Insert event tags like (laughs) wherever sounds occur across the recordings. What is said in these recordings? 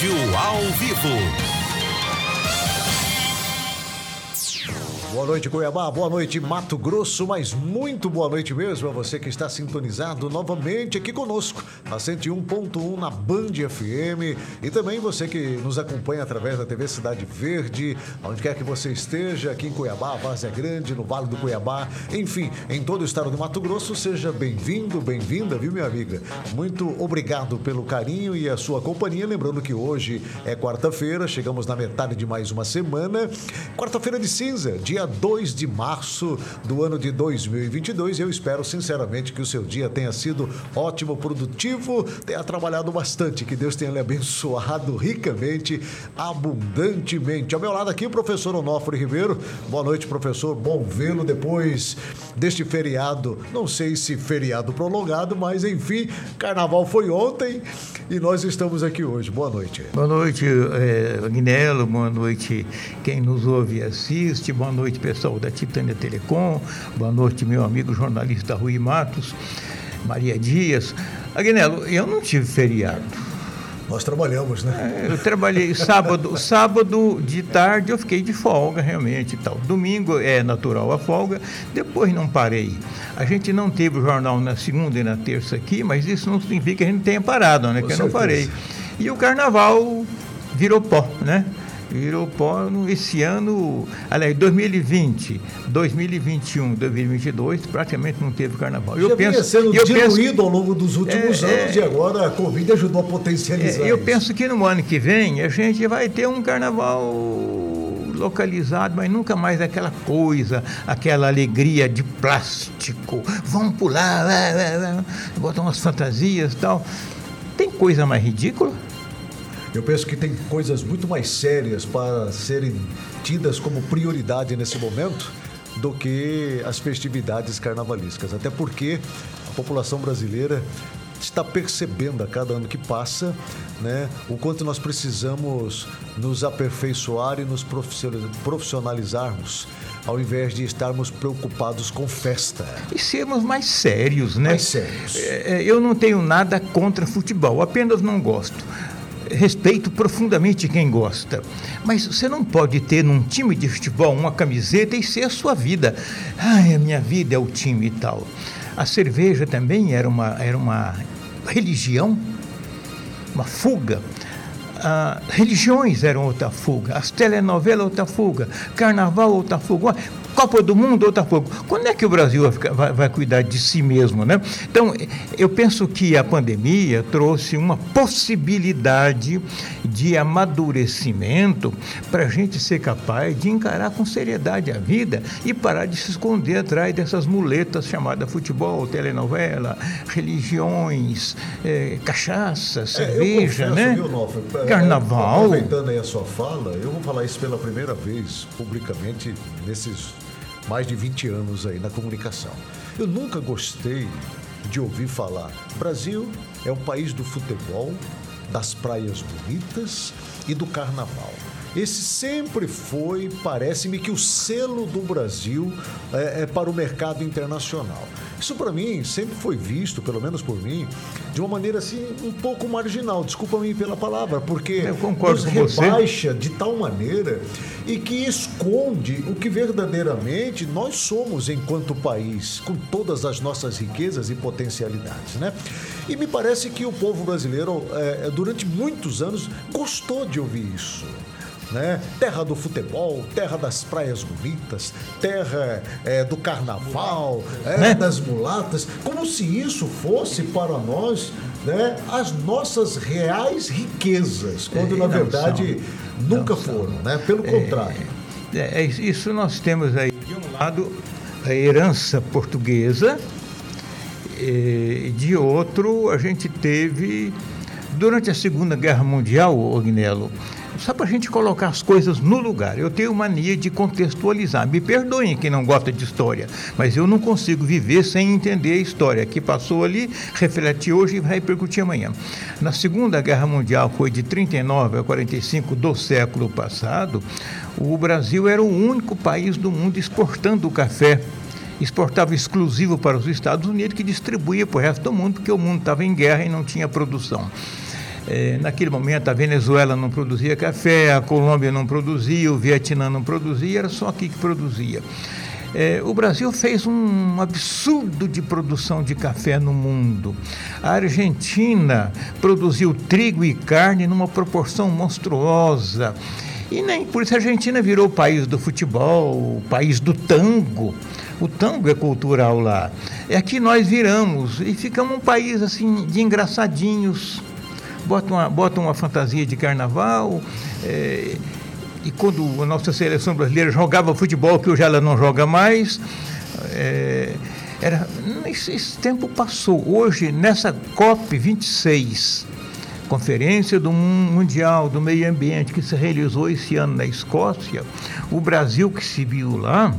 Rádio ao vivo. Boa noite, Cuiabá. Boa noite, Mato Grosso. Mas muito boa noite mesmo a você que está sintonizado novamente aqui conosco na 101.1 na Band FM e também você que nos acompanha através da TV Cidade Verde, onde quer que você esteja, aqui em Cuiabá, Várzea Grande, no Vale do Cuiabá, enfim, em todo o estado do Mato Grosso, seja bem-vindo, bem-vinda, viu, minha amiga? Muito obrigado pelo carinho e a sua companhia. Lembrando que hoje é quarta-feira, chegamos na metade de mais uma semana. Quarta-feira de cinza, dia 2 de março do ano de 2022. Eu espero sinceramente que o seu dia tenha sido ótimo, produtivo, tenha trabalhado bastante, que Deus tenha lhe abençoado ricamente, abundantemente. Ao meu lado aqui, o professor Onofre Ribeiro. Boa noite, professor. Bom vê-lo depois deste feriado. Não sei se feriado prolongado, mas enfim, carnaval foi ontem e nós estamos aqui hoje. Boa noite. Boa noite, é, Agnello. Boa noite, quem nos ouve e assiste. Boa noite noite, pessoal da Titânia Telecom. Boa noite, meu amigo jornalista Rui Matos, Maria Dias. Agnello, eu não tive feriado. Nós trabalhamos, né? É, eu trabalhei sábado, (laughs) sábado de tarde eu fiquei de folga realmente e tal. Domingo é natural a folga, depois não parei. A gente não teve o jornal na segunda e na terça aqui, mas isso não significa que a gente tenha parado, né? Com que certeza. eu não parei. E o carnaval virou pó, né? Virou pó esse ano, aliás, 2020, 2021, 2022, praticamente não teve carnaval. Eu Já penso, vinha sendo eu diluído penso, ao longo dos últimos é, anos é, e agora a Covid ajudou a potencializar é, Eu isso. penso que no ano que vem a gente vai ter um carnaval localizado, mas nunca mais aquela coisa, aquela alegria de plástico. Vamos pular, botar umas fantasias e tal. Tem coisa mais ridícula? Eu penso que tem coisas muito mais sérias para serem tidas como prioridade nesse momento do que as festividades carnavalescas. Até porque a população brasileira está percebendo a cada ano que passa né, o quanto nós precisamos nos aperfeiçoar e nos profissionalizarmos ao invés de estarmos preocupados com festa. E sermos mais sérios, né? Mais sérios. É, é eu não tenho nada contra futebol, apenas não gosto respeito profundamente quem gosta. Mas você não pode ter num time de futebol uma camiseta e ser a sua vida. Ai, a minha vida é o time e tal. A cerveja também era uma, era uma religião, uma fuga. Ah, religiões eram outra fuga, as telenovelas outra fuga, carnaval outra fuga. Copa do Mundo, outra fogo. Quando é que o Brasil vai, vai, cuidar de si mesmo, né? Então, eu penso que a pandemia trouxe uma possibilidade de amadurecimento para a gente ser capaz de encarar com seriedade a vida e parar de se esconder atrás dessas muletas chamadas futebol, telenovela, religiões, é, cachaça, cerveja, é, confesso, né? Viu, Carnaval. Aproveitando aí a sua fala, eu vou falar isso pela primeira vez publicamente nesses mais de 20 anos aí na comunicação. Eu nunca gostei de ouvir falar: Brasil é o país do futebol, das praias bonitas e do carnaval. Esse sempre foi, parece-me, que o selo do Brasil é, é para o mercado internacional. Isso para mim sempre foi visto, pelo menos por mim, de uma maneira assim um pouco marginal. Desculpa-me pela palavra, porque Eu concordo nos rebaixa você. de tal maneira e que esconde o que verdadeiramente nós somos enquanto país, com todas as nossas riquezas e potencialidades, né? E me parece que o povo brasileiro, é, durante muitos anos, gostou de ouvir isso né? Terra do futebol, terra das praias bonitas, terra é, do carnaval, é, né? das mulatas, como se isso fosse para nós né, as nossas reais riquezas, quando é, na verdade são, nunca foram, né? Pelo é, contrário. É, é, isso nós temos aí, de um lado, a herança portuguesa, e de outro, a gente teve, durante a Segunda Guerra Mundial, Ognello, só para a gente colocar as coisas no lugar. Eu tenho mania de contextualizar. Me perdoem quem não gosta de história, mas eu não consigo viver sem entender a história que passou ali, reflete hoje e vai repercutir amanhã. Na Segunda Guerra Mundial, foi de 39 a 45 do século passado, o Brasil era o único país do mundo exportando café exportava exclusivo para os Estados Unidos, que distribuía para o resto do mundo, porque o mundo estava em guerra e não tinha produção. É, naquele momento a Venezuela não produzia café, a Colômbia não produzia, o Vietnã não produzia, era só aqui que produzia. É, o Brasil fez um absurdo de produção de café no mundo. A Argentina produziu trigo e carne numa proporção monstruosa. E nem por isso a Argentina virou o país do futebol, o país do tango. O tango é cultural lá. É aqui nós viramos e ficamos um país assim de engraçadinhos. Bota uma, bota uma fantasia de carnaval. É, e quando a nossa seleção brasileira jogava futebol, que hoje ela não joga mais, é, era, esse, esse tempo passou. Hoje, nessa COP 26, Conferência do Mundial do Meio Ambiente que se realizou esse ano na Escócia, o Brasil que se viu lá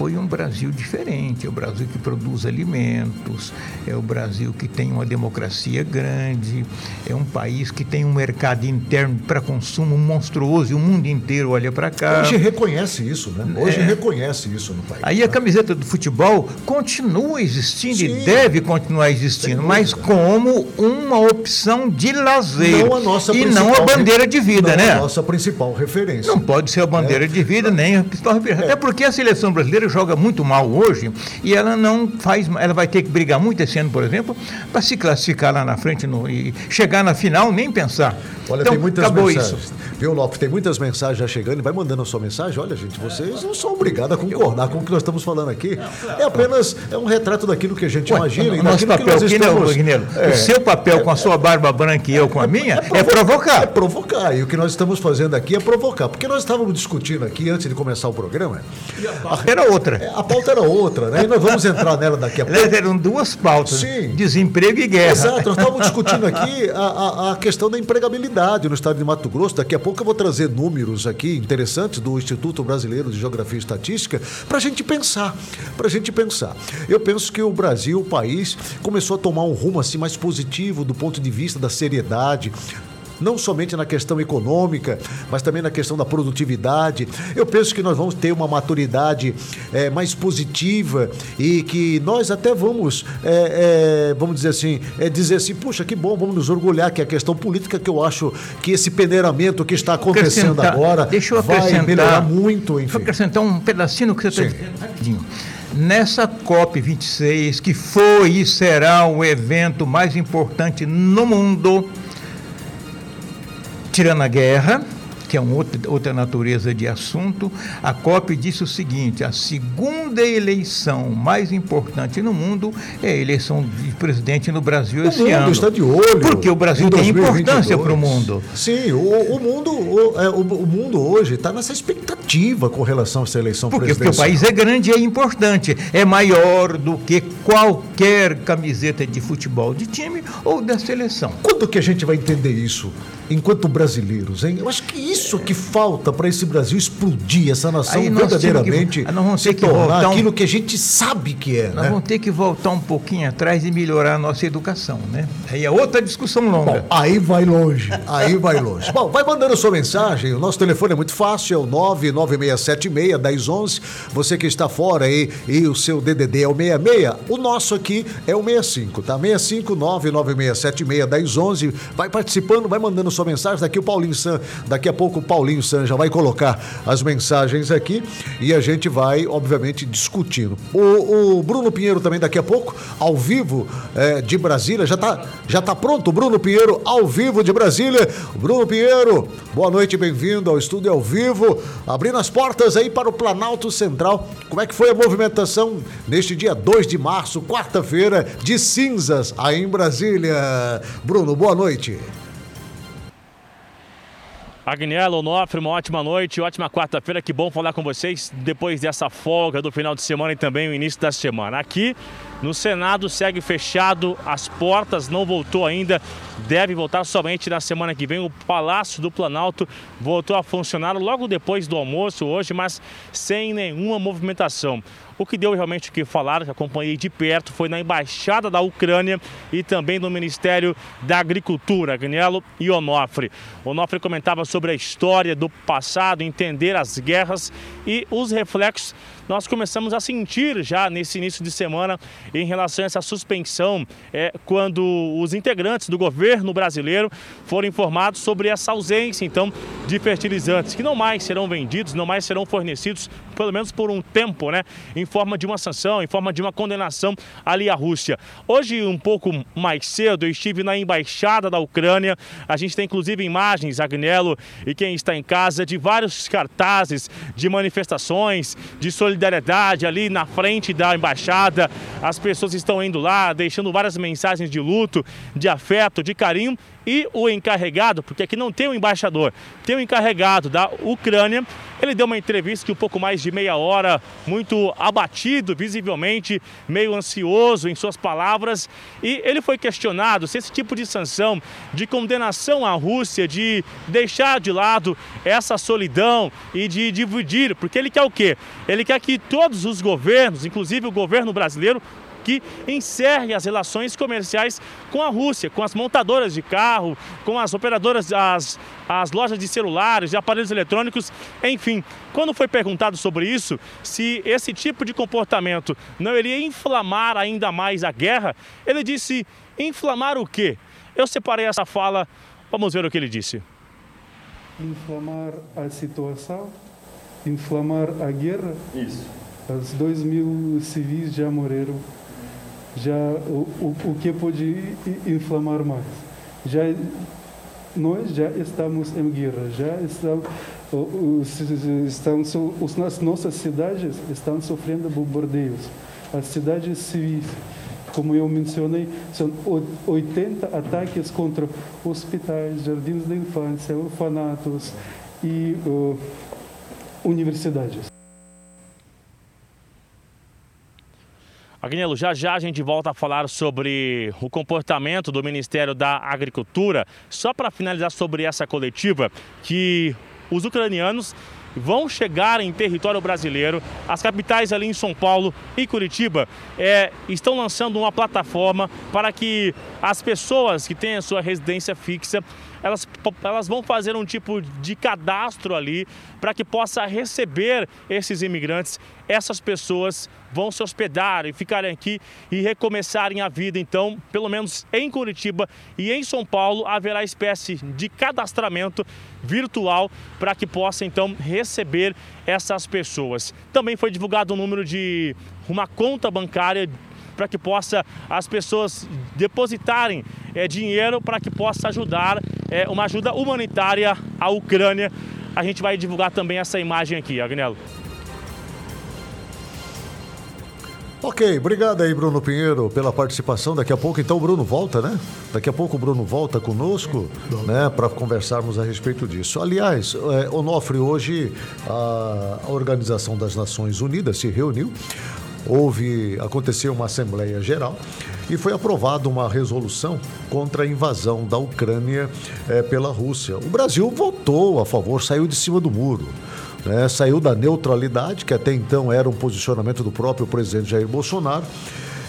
foi um Brasil diferente. É o Brasil que produz alimentos, é o Brasil que tem uma democracia grande, é um país que tem um mercado interno para consumo monstruoso e o mundo inteiro olha para cá. Hoje reconhece isso, né? Hoje é. reconhece isso no país. Aí a camiseta do futebol continua existindo Sim. e deve continuar existindo, mas como uma opção de lazer não a nossa e não a bandeira de vida, não né? A nossa principal referência. Não pode ser a bandeira é. de vida nem a principal referência. É. Até porque a seleção brasileira joga muito mal hoje e ela não faz, ela vai ter que brigar muito esse ano, por exemplo, para se classificar lá na frente no, e chegar na final, nem pensar. Olha, então, tem muitas acabou mensagens. Isso. Viu, Lopes? Tem muitas mensagens já chegando. Vai mandando a sua mensagem. Olha, gente, vocês não são obrigados a concordar com o que nós estamos falando aqui. É apenas é um retrato daquilo que a gente Ué, imagina. O nosso papel aqui, estamos... É, o seu papel com a sua barba branca e eu com a minha é, é, provocar. É provocar. E o que nós estamos fazendo aqui é provocar. Porque nós estávamos discutindo aqui, antes de começar o programa... Era outra. É, a pauta era outra, né? E nós vamos entrar nela daqui a pouco. Eram duas pautas. Sim. Desemprego e guerra. Exato. Nós estávamos discutindo (laughs) aqui a, a, a questão da empregabilidade no estado de Mato Grosso. Daqui a pouco eu vou trazer números aqui interessantes do Instituto Brasileiro de Geografia e Estatística para a gente pensar. Para a gente pensar. Eu penso que o Brasil, o país, começou a tomar um rumo assim mais positivo do ponto de vista da seriedade, não somente na questão econômica, mas também na questão da produtividade. Eu penso que nós vamos ter uma maturidade é, mais positiva e que nós até vamos, é, é, vamos dizer assim, dizer assim, puxa, que bom, vamos nos orgulhar que a questão política que eu acho que esse peneiramento que está acontecendo agora deixa eu vai melhorar muito. Enfim. Deixa eu acrescentar um pedacinho que você está dizendo rapidinho. Nessa COP26, que foi e será o evento mais importante no mundo, tirando a guerra, que é uma outra, outra natureza de assunto, a COP disse o seguinte: a segunda eleição mais importante no mundo é a eleição de presidente no Brasil o esse mundo ano. está de olho. Porque o Brasil tem importância para o mundo. Sim, o, o mundo, o, é, o, mundo hoje está nessa expectativa com relação a essa eleição porque, presidencial. Porque o país é grande e é importante. É maior do que qualquer camiseta de futebol de time ou da seleção. Quando que a gente vai entender isso? enquanto brasileiros, hein? Eu acho que isso que falta para esse Brasil explodir, essa nação verdadeiramente que, vamos que voltar um, aquilo que a gente sabe que é. Nós né? vamos ter que voltar um pouquinho atrás e melhorar a nossa educação, né? Aí é outra discussão longa. Bom, aí vai longe, aí vai longe. Bom, vai mandando sua mensagem, o nosso telefone é muito fácil, é o 99676-1011. Você que está fora aí e o seu DDD é o 66, o nosso aqui é o 65, tá? 65 99676-1011. Vai participando, vai mandando sua mensagem. Daqui o Paulinho San, daqui a pouco o Paulinho San já vai colocar as mensagens aqui e a gente vai, obviamente, discutindo. O, o Bruno Pinheiro também daqui a pouco, ao vivo é, de Brasília. Já está já tá pronto Bruno Pinheiro ao vivo de Brasília. Bruno Pinheiro, boa noite, bem-vindo ao estúdio ao vivo. Abrindo as portas aí para o Planalto Central. Como é que foi a movimentação neste dia 2 de março, quarta-feira, de cinzas aí em Brasília? Bruno, boa noite. Agnello, Onofre, uma ótima noite, ótima quarta-feira. Que bom falar com vocês depois dessa folga do final de semana e também o início da semana. Aqui no Senado segue fechado, as portas não voltou ainda, deve voltar somente na semana que vem. O Palácio do Planalto voltou a funcionar logo depois do almoço hoje, mas sem nenhuma movimentação. O que deu realmente o que falar, que acompanhei de perto, foi na Embaixada da Ucrânia e também no Ministério da Agricultura, Agnello e Onofre. Onofre comentava sobre a história do passado, entender as guerras e os reflexos nós começamos a sentir já nesse início de semana em relação a essa suspensão, é, quando os integrantes do governo brasileiro foram informados sobre essa ausência, então, de fertilizantes, que não mais serão vendidos, não mais serão fornecidos, pelo menos por um tempo, né, em forma de uma sanção, em forma de uma condenação ali à Rússia. Hoje, um pouco mais cedo, eu estive na embaixada da Ucrânia, a gente tem inclusive imagens, Agnello e quem está em casa, de vários cartazes de manifestações, de solidariedade ali na frente da embaixada. As pessoas estão indo lá, deixando várias mensagens de luto, de afeto, de carinho e o encarregado, porque aqui não tem o um embaixador, tem o um encarregado da Ucrânia. Ele deu uma entrevista de um pouco mais de meia hora, muito abatido, visivelmente, meio ansioso em suas palavras. E ele foi questionado se esse tipo de sanção, de condenação à Rússia, de deixar de lado essa solidão e de dividir, porque ele quer o quê? Ele quer que todos os governos, inclusive o governo brasileiro, que encerre as relações comerciais com a Rússia, com as montadoras de carro, com as operadoras, as, as lojas de celulares, de aparelhos eletrônicos, enfim. Quando foi perguntado sobre isso, se esse tipo de comportamento não iria inflamar ainda mais a guerra, ele disse: inflamar o quê? Eu separei essa fala, vamos ver o que ele disse. Inflamar a situação, inflamar a guerra. Isso. Os dois mil civis já morreram já o, o, que pode inflamar mais. Já nós já estamos em guerra, já estamos, estamos as nossas cidades estão sofrendo bombardeios. As cidades civis, como eu mencionei, são 80 ataques contra hospitais, jardins de infância, orfanatos e uh, universidades. Agnello, já já a gente volta a falar sobre o comportamento do Ministério da Agricultura. Só para finalizar sobre essa coletiva, que os ucranianos vão chegar em território brasileiro. As capitais ali em São Paulo e Curitiba é, estão lançando uma plataforma para que as pessoas que têm a sua residência fixa elas, elas vão fazer um tipo de cadastro ali para que possa receber esses imigrantes. Essas pessoas vão se hospedar e ficarem aqui e recomeçarem a vida. Então, pelo menos em Curitiba e em São Paulo, haverá espécie de cadastramento virtual para que possa então receber essas pessoas. Também foi divulgado o um número de uma conta bancária para que possa as pessoas depositarem é, dinheiro para que possa ajudar é, uma ajuda humanitária à Ucrânia. A gente vai divulgar também essa imagem aqui, Agnello. Ok, obrigado aí, Bruno Pinheiro, pela participação. Daqui a pouco, então, o Bruno volta, né? Daqui a pouco o Bruno volta conosco, né, para conversarmos a respeito disso. Aliás, é, Onofre, hoje a Organização das Nações Unidas se reuniu houve aconteceu uma assembleia geral e foi aprovada uma resolução contra a invasão da Ucrânia é, pela Rússia. O Brasil votou a favor, saiu de cima do muro. Né? Saiu da neutralidade, que até então era um posicionamento do próprio presidente Jair Bolsonaro,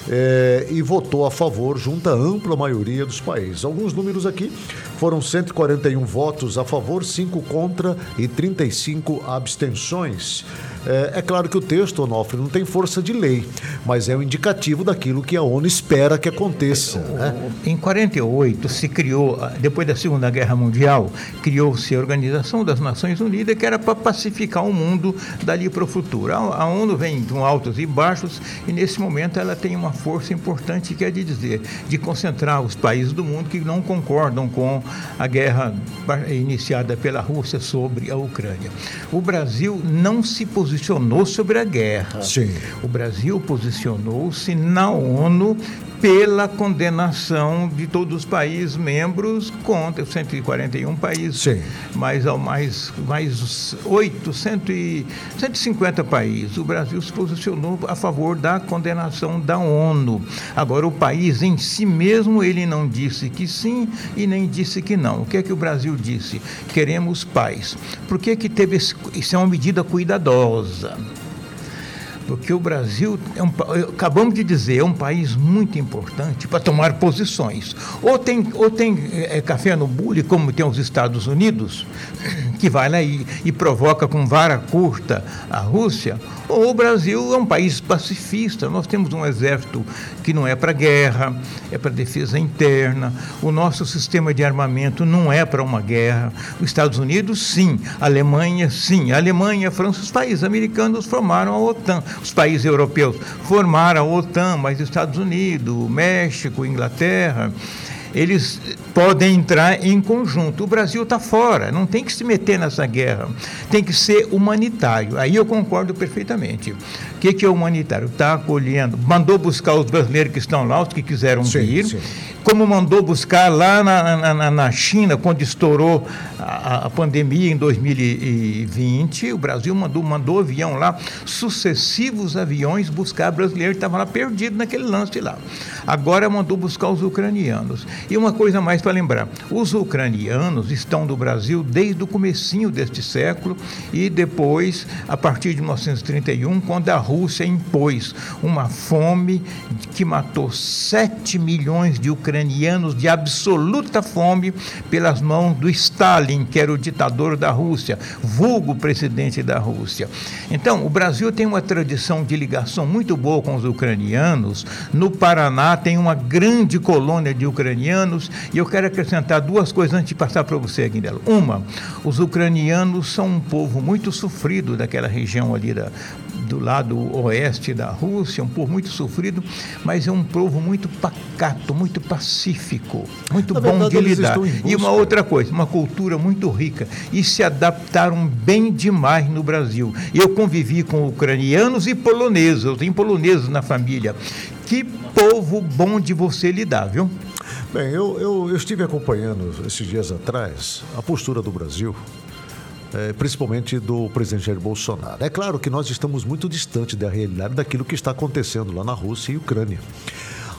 é, e votou a favor junto à ampla maioria dos países. Alguns números aqui foram 141 votos a favor, 5 contra e 35 abstenções. É, é, claro que o texto, Onofre, não tem força de lei, mas é um indicativo daquilo que a ONU espera que aconteça. Né? Em 48 se criou, depois da Segunda Guerra Mundial, criou-se a Organização das Nações Unidas, que era para pacificar o mundo dali para o futuro. A, a ONU vem com altos e baixos e nesse momento ela tem uma força importante que é de dizer, de concentrar os países do mundo que não concordam com a guerra iniciada pela Rússia sobre a Ucrânia. O Brasil não se posicionou posicionou sobre a guerra. Sim. O Brasil posicionou-se na ONU pela condenação de todos os países membros contra 141 países, Sim. mais ao mais mais 8, 150 países. O Brasil se posicionou a favor da condenação da ONU. Agora o país em si mesmo ele não disse que sim e nem disse que não. O que é que o Brasil disse? Queremos paz. Por que que teve esse, isso é uma medida cuidadosa? Porque o Brasil, é um, acabamos de dizer, é um país muito importante para tomar posições. Ou tem, ou tem é, café no bule, como tem os Estados Unidos, (clears throat) que vai lá e, e provoca com vara curta a Rússia, ou o Brasil é um país pacifista. Nós temos um exército que não é para guerra, é para defesa interna. O nosso sistema de armamento não é para uma guerra. Os Estados Unidos, sim. A Alemanha, sim. A Alemanha, a França, os países americanos formaram a OTAN. Os países europeus formaram a OTAN, mas os Estados Unidos, México, Inglaterra eles podem entrar em conjunto. O Brasil está fora, não tem que se meter nessa guerra, tem que ser humanitário. Aí eu concordo perfeitamente. O que, que é humanitário? Está acolhendo, mandou buscar os brasileiros que estão lá, os que quiseram sim, vir. Sim como mandou buscar lá na, na, na China, quando estourou a, a, pandemia em 2020, o Brasil mandou, mandou avião lá, sucessivos aviões buscar brasileiros que estavam lá perdidos naquele lance lá. Agora mandou buscar os ucranianos. E uma coisa mais para lembrar, os ucranianos estão no Brasil desde o comecinho deste século e depois, a partir de 1931, quando a Rússia impôs uma fome que matou 7 milhões de ucranianos de absoluta fome pelas mãos do Stalin, que era o ditador da Rússia, vulgo presidente da Rússia. Então, o Brasil tem uma tradição de ligação muito boa com os ucranianos. No Paraná tem uma grande colônia de ucranianos e eu quero acrescentar duas coisas antes de passar para você, Guindelo. Uma, os ucranianos são um povo muito sofrido daquela região ali da do lado oeste da Rússia, um povo muito sofrido, mas é um povo muito pacato, muito pacífico, muito Na bom verdade, de lidar. E uma outra coisa, uma cultura muito rica. E se adaptaram bem demais no Brasil. Eu convivi com ucranianos e poloneses, eu tenho poloneses na família. Que povo bom de você lidar, viu? Bem, eu, eu, eu estive acompanhando esses dias atrás a postura do Brasil é, principalmente do presidente Jair Bolsonaro. É claro que nós estamos muito distante da realidade daquilo que está acontecendo lá na Rússia e Ucrânia.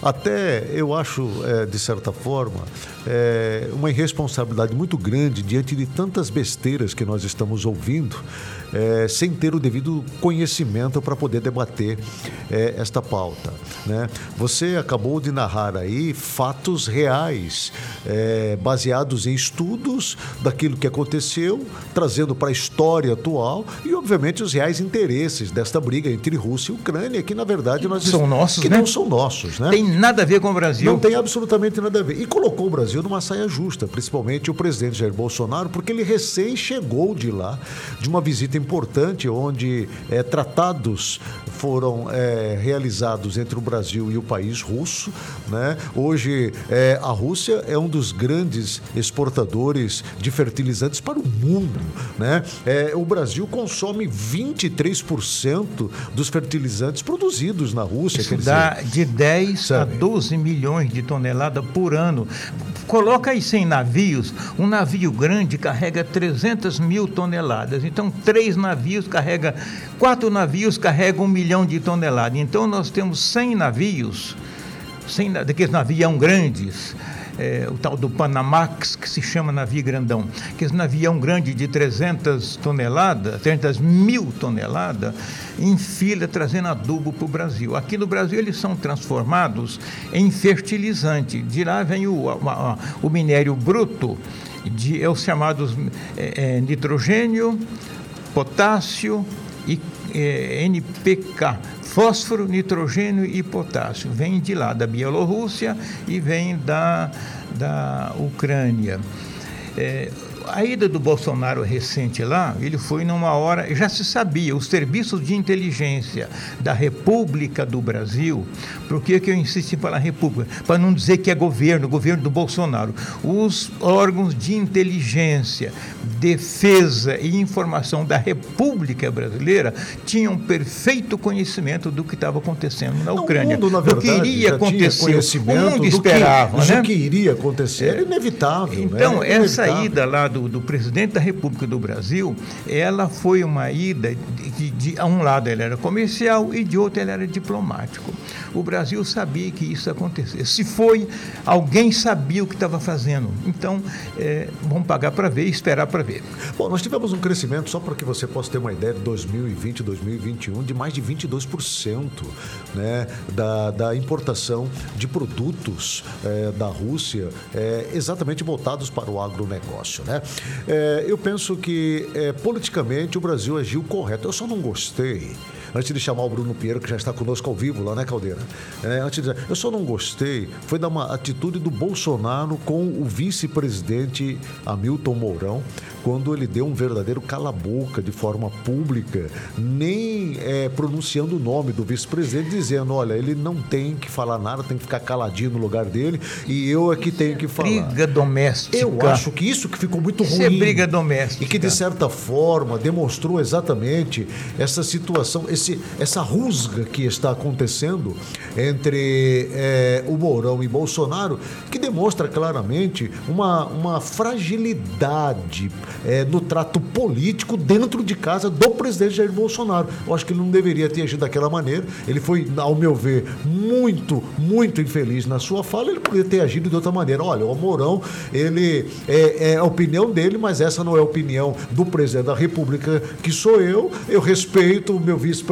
Até eu acho, é, de certa forma, é, uma irresponsabilidade muito grande diante de tantas besteiras que nós estamos ouvindo, é, sem ter o devido conhecimento para poder debater é, esta pauta. Né? Você acabou de narrar aí fatos reais, é, baseados em estudos daquilo que aconteceu, trazendo para a história atual e, obviamente, os reais interesses desta briga entre Rússia e Ucrânia, que na verdade nós são nossos, que né? não são nossos, né? Tem nada a ver com o Brasil. Não tem absolutamente nada a ver. E colocou o Brasil numa saia justa, principalmente o presidente Jair Bolsonaro, porque ele recém chegou de lá, de uma visita importante, onde é, tratados foram é, realizados entre o Brasil e o país russo. Né? Hoje, é, a Rússia é um dos grandes exportadores de fertilizantes para o mundo. Né? É, o Brasil consome 23% dos fertilizantes produzidos na Rússia. Isso dá dizer, de 10 sabe? a 12 milhões de toneladas por ano. Coloca isso em navios. Um navio grande carrega 300 mil toneladas. Então, três navios carrega, quatro navios carregam um milhão milhão de toneladas. Então nós temos 100 navios, 100 daqueles navios grandes, é, o tal do Panamax, que se chama navio grandão, que esse navião grande de 300 toneladas, 300 mil toneladas, em fila trazendo adubo para o Brasil. Aqui no Brasil eles são transformados em fertilizante. De lá vem o, o, o minério bruto, de, é os chamados é, é, nitrogênio, potássio e é, NPK, fósforo, nitrogênio e potássio. Vem de lá, da Bielorrússia e vem da, da Ucrânia. É, a ida do Bolsonaro recente lá, ele foi numa hora, já se sabia, os serviços de inteligência da República do Brasil, por que, que eu insisto em falar República? Para não dizer que é governo, governo do Bolsonaro. Os órgãos de inteligência, defesa e informação da República Brasileira tinham perfeito conhecimento do que estava acontecendo na Ucrânia. O mundo, na verdade, do que iria acontecer. O mundo esperava, que, né? que iria acontecer. Era inevitável. Então, né? essa ida lá do, do, presidente da República do Brasil, ela foi uma ida de, de, de, a um lado ele era comercial e de outro ele era diplomático. O Brasil sabia que isso ia acontecer. Se foi, alguém sabia o que estava fazendo. Então, é, vamos pagar para ver e esperar para ver. Bom, nós tivemos um crescimento, só para que você possa ter uma ideia, de 2020 2021, de mais de 22% né, da, da importação de produtos é, da Rússia, é, exatamente voltados para o agronegócio. Né? É, eu penso que é, politicamente o Brasil agiu correto. Eu só não gostei antes de chamar o Bruno Pinheiro, que já está conosco ao vivo lá, né, Caldeira? É, antes de dizer, eu só não gostei, foi da uma atitude do Bolsonaro com o vice-presidente Hamilton Mourão, quando ele deu um verdadeiro cala-boca de forma pública, nem é, pronunciando o nome do vice-presidente, dizendo: olha, ele não tem que falar nada, tem que ficar caladinho no lugar dele e eu é que tenho que falar. Briga doméstica. Eu acho que isso que ficou muito isso ruim. Isso é briga doméstica. E que, de certa forma, demonstrou exatamente essa situação, esse, essa rusga que está acontecendo entre é, o Mourão e Bolsonaro, que demonstra claramente uma, uma fragilidade é, no trato político dentro de casa do presidente Jair Bolsonaro. Eu acho que ele não deveria ter agido daquela maneira. Ele foi, ao meu ver, muito, muito infeliz na sua fala. Ele poderia ter agido de outra maneira. Olha, o Mourão, ele é, é a opinião dele, mas essa não é a opinião do presidente da República, que sou eu. Eu respeito o meu vice-presidente,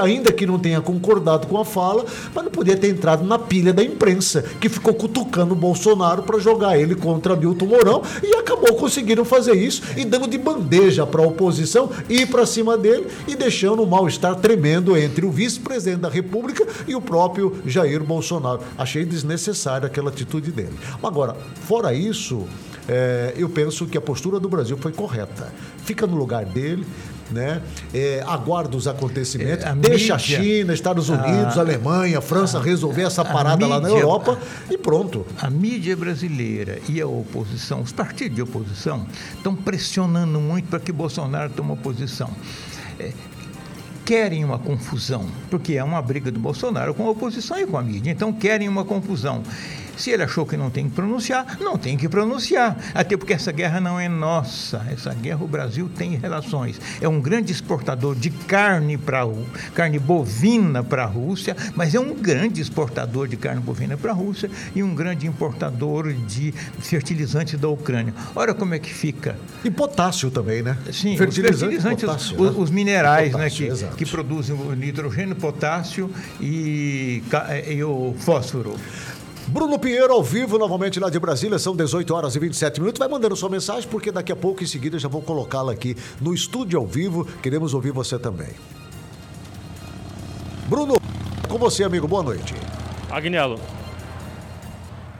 ainda que não tenha concordado com a fala, mas não podia ter entrado na pilha da imprensa, que ficou cutucando o Bolsonaro para jogar ele contra Milton Mourão e acabou conseguindo fazer isso isso e dando de bandeja para a oposição ir para cima dele e deixando um mal-estar tremendo entre o vice-presidente da República e o próprio Jair Bolsonaro. Achei desnecessária aquela atitude dele. Agora, fora isso, é, eu penso que a postura do Brasil foi correta. Fica no lugar dele, né? É, aguarda os acontecimentos, é, deixa mídia, a China, Estados Unidos, a, Alemanha, França a, resolver essa parada mídia, lá na Europa e pronto. A mídia brasileira e a oposição, os partidos de oposição, estão pressionando muito para que Bolsonaro tome oposição. É, querem uma confusão, porque é uma briga do Bolsonaro com a oposição e com a mídia. Então querem uma confusão. Se ele achou que não tem que pronunciar, não tem que pronunciar. Até porque essa guerra não é nossa. Essa guerra o Brasil tem relações. É um grande exportador de carne para carne bovina para a Rússia, mas é um grande exportador de carne bovina para a Rússia e um grande importador de fertilizantes da Ucrânia. Olha como é que fica. E potássio também, né? Sim, fertilizante, fertilizantes, potássio, os, né? os, minerais potássio, né, que, que produzem o nitrogênio, potássio e, e o fósforo. Bruno Pinheiro ao vivo novamente lá de Brasília, são 18 horas e 27 minutos. Vai mandando sua mensagem porque daqui a pouco em seguida já vou colocá-la aqui no estúdio ao vivo. Queremos ouvir você também. Bruno, com você, amigo. Boa noite. Agnello,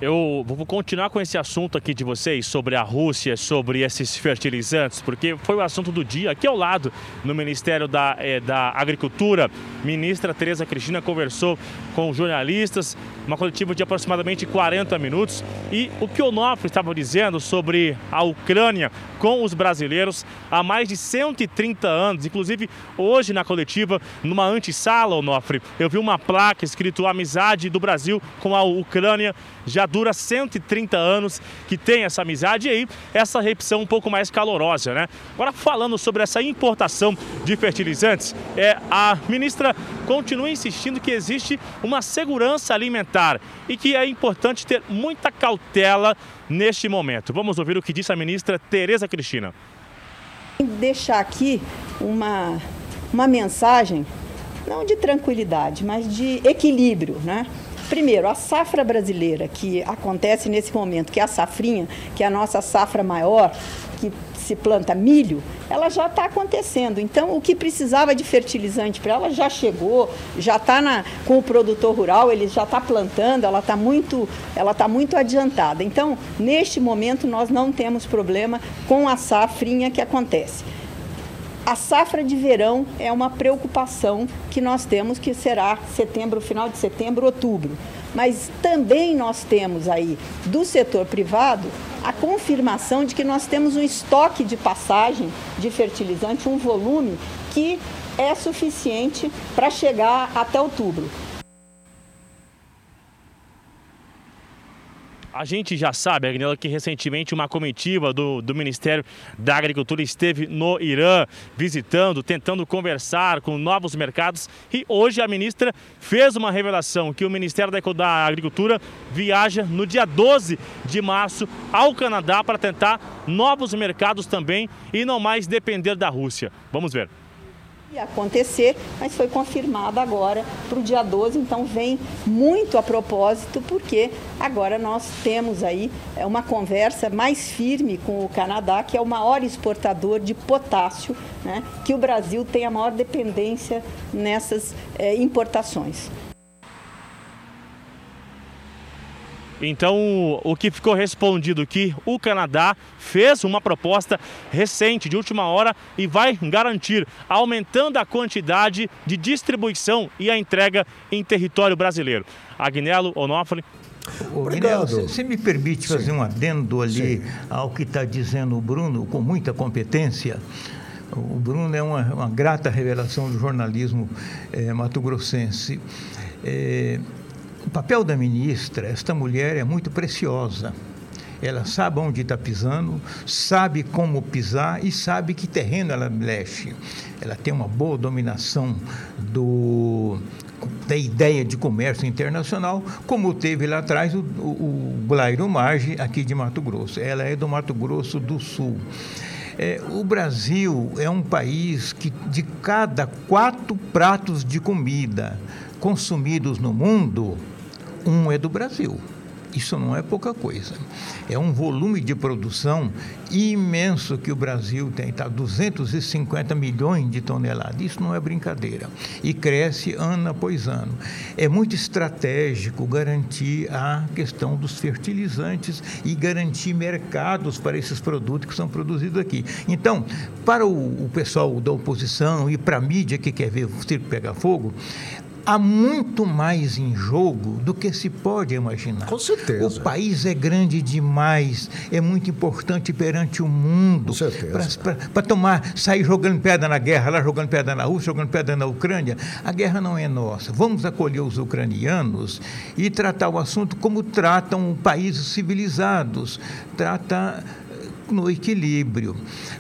eu vou continuar com esse assunto aqui de vocês sobre a Rússia, sobre esses fertilizantes, porque foi o assunto do dia. Aqui ao lado, no Ministério da, eh, da Agricultura, ministra Tereza Cristina conversou com jornalistas, uma coletiva de aproximadamente 40 minutos. E o que o Onofre estava dizendo sobre a Ucrânia com os brasileiros há mais de 130 anos. Inclusive, hoje na coletiva, numa antessala, Onofre, eu vi uma placa escrito Amizade do Brasil com a Ucrânia já dura 130 anos que tem essa amizade e aí essa repção um pouco mais calorosa, né? Agora falando sobre essa importação de fertilizantes, é, a ministra continua insistindo que existe uma segurança alimentar e que é importante ter muita cautela neste momento. Vamos ouvir o que disse a ministra Tereza Cristina. Deixar aqui uma, uma mensagem, não de tranquilidade, mas de equilíbrio, né? Primeiro, a safra brasileira, que acontece nesse momento, que é a safrinha, que é a nossa safra maior, que se planta milho, ela já está acontecendo. Então, o que precisava de fertilizante para ela já chegou, já está com o produtor rural, ele já está plantando, ela está muito, ela tá muito adiantada. Então, neste momento, nós não temos problema com a safrinha que acontece. A safra de verão é uma preocupação que nós temos, que será setembro, final de setembro, outubro. Mas também nós temos aí do setor privado a confirmação de que nós temos um estoque de passagem de fertilizante, um volume que é suficiente para chegar até outubro. A gente já sabe, Agnello, que recentemente uma comitiva do, do Ministério da Agricultura esteve no Irã, visitando, tentando conversar com novos mercados. E hoje a ministra fez uma revelação que o Ministério da Agricultura viaja no dia 12 de março ao Canadá para tentar novos mercados também e não mais depender da Rússia. Vamos ver ia acontecer, mas foi confirmado agora para o dia 12, então vem muito a propósito, porque agora nós temos aí é, uma conversa mais firme com o Canadá, que é o maior exportador de potássio, né, que o Brasil tem a maior dependência nessas é, importações. Então, o que ficou respondido que o Canadá fez uma proposta recente, de última hora, e vai garantir, aumentando a quantidade de distribuição e a entrega em território brasileiro. Agnello, Onofre. Obrigado. Você me permite Sim. fazer um adendo ali Sim. ao que está dizendo o Bruno, com muita competência? O Bruno é uma, uma grata revelação do jornalismo é, mato-grossense. É, o papel da ministra, esta mulher é muito preciosa. Ela sabe onde está pisando, sabe como pisar e sabe que terreno ela mexe. Ela tem uma boa dominação do, da ideia de comércio internacional, como teve lá atrás o, o, o Blairo Marge, aqui de Mato Grosso. Ela é do Mato Grosso do Sul. É, o Brasil é um país que, de cada quatro pratos de comida consumidos no mundo, um é do Brasil. Isso não é pouca coisa. É um volume de produção imenso que o Brasil tem, tá? 250 milhões de toneladas. Isso não é brincadeira. E cresce ano após ano. É muito estratégico garantir a questão dos fertilizantes e garantir mercados para esses produtos que são produzidos aqui. Então, para o, o pessoal da oposição e para a mídia que quer ver o circo pegar fogo, há muito mais em jogo do que se pode imaginar. Com certeza. O país é grande demais, é muito importante perante o mundo. Com certeza. Para tomar, sair jogando pedra na guerra, lá jogando pedra na Rússia, jogando pedra na Ucrânia. A guerra não é nossa. Vamos acolher os ucranianos e tratar o assunto como tratam países civilizados. Trata no equilíbrio.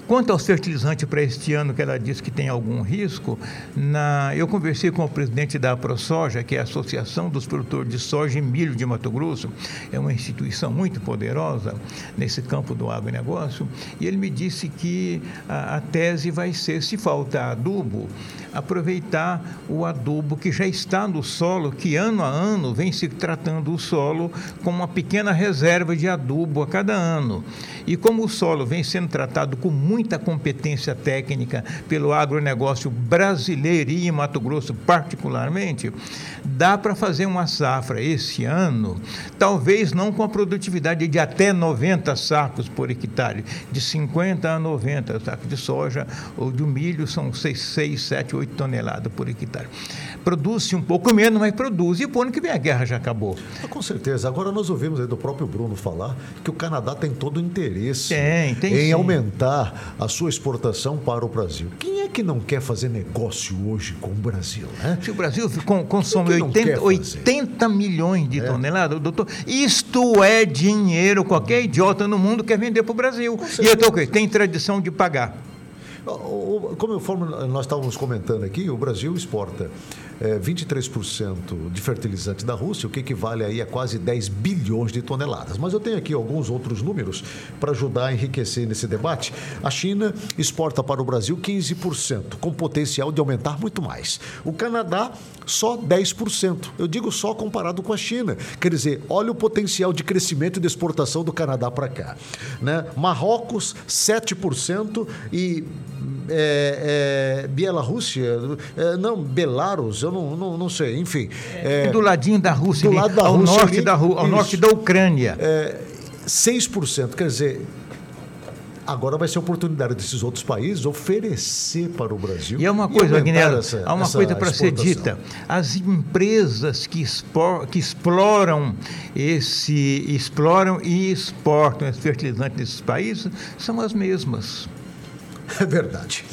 Quanto ao fertilizante para este ano, que ela disse que tem algum risco, na, eu conversei com o presidente da ProSoja, que é a Associação dos Produtores de Soja e Milho de Mato Grosso, é uma instituição muito poderosa nesse campo do agronegócio, e ele me disse que a, a tese vai ser, se faltar adubo, aproveitar o adubo que já está no solo, que ano a ano vem se tratando o solo com uma pequena reserva de adubo a cada ano. E como o solo vem sendo tratado com muita competência técnica pelo agronegócio brasileiro e em Mato Grosso particularmente, dá para fazer uma safra esse ano, talvez não com a produtividade de até 90 sacos por hectare, de 50 a 90 sacos de soja ou de milho são 6, 6 7, 8 toneladas por hectare. Produz-se um pouco menos, mas produz. E o ano que vem a guerra já acabou. Ah, com certeza. Agora nós ouvimos aí do próprio Bruno falar que o Canadá tem todo o interesse tem, tem em sim. aumentar a sua exportação para o Brasil. Quem é que não quer fazer negócio hoje com o Brasil? Né? Se o Brasil consome 80, 80 milhões de é. toneladas, doutor, isto é dinheiro. Qualquer idiota no mundo quer vender para o Brasil. E eu tô, tem tradição de pagar. Como nós estávamos comentando aqui, o Brasil exporta é, 23% de fertilizante da Rússia, o que equivale aí a quase 10 bilhões de toneladas. Mas eu tenho aqui alguns outros números para ajudar a enriquecer nesse debate. A China exporta para o Brasil 15%, com potencial de aumentar muito mais. O Canadá, só 10%. Eu digo só comparado com a China. Quer dizer, olha o potencial de crescimento e de exportação do Canadá para cá. Né? Marrocos, 7% e é, é, Bielorrússia, é, não, Belarus, eu não, não, não sei, enfim. É, do ladinho da Rússia, do lado da ao, Rússia, norte, ali, da, ao isso, norte da Ucrânia. É, 6%, quer dizer, agora vai ser a oportunidade desses outros países oferecer para o Brasil. E é uma coisa, Guilherme, há uma coisa para ser dita. As empresas que, expor, que exploram esse exploram e exportam esse fertilizante nesses países são as mesmas. É verdade.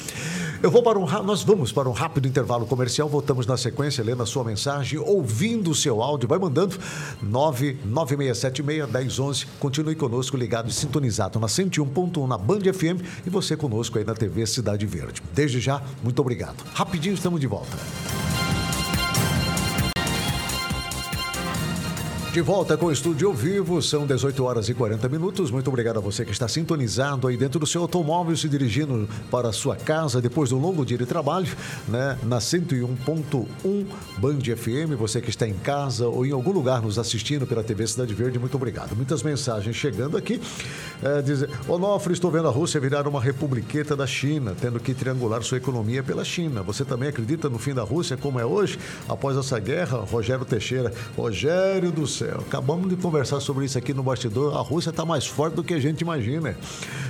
Eu vou para um, nós vamos para um rápido intervalo comercial, voltamos na sequência, lendo a sua mensagem, ouvindo o seu áudio, vai mandando 996761011. Continue conosco ligado e sintonizado na 101.1 na Band FM e você conosco aí na TV Cidade Verde. Desde já, muito obrigado. Rapidinho estamos de volta. De volta com o estúdio ao vivo, são 18 horas e 40 minutos. Muito obrigado a você que está sintonizado aí dentro do seu automóvel, se dirigindo para a sua casa depois do longo dia de trabalho, né? Na 101.1 Band FM. Você que está em casa ou em algum lugar nos assistindo pela TV Cidade Verde, muito obrigado. Muitas mensagens chegando aqui. É, dizer, Onofre, estou vendo a Rússia virar uma republiqueta da China, tendo que triangular sua economia pela China. Você também acredita no fim da Rússia como é hoje? Após essa guerra, Rogério Teixeira. Rogério do céu céu. Acabamos de conversar sobre isso aqui no bastidor. A Rússia está mais forte do que a gente imagina.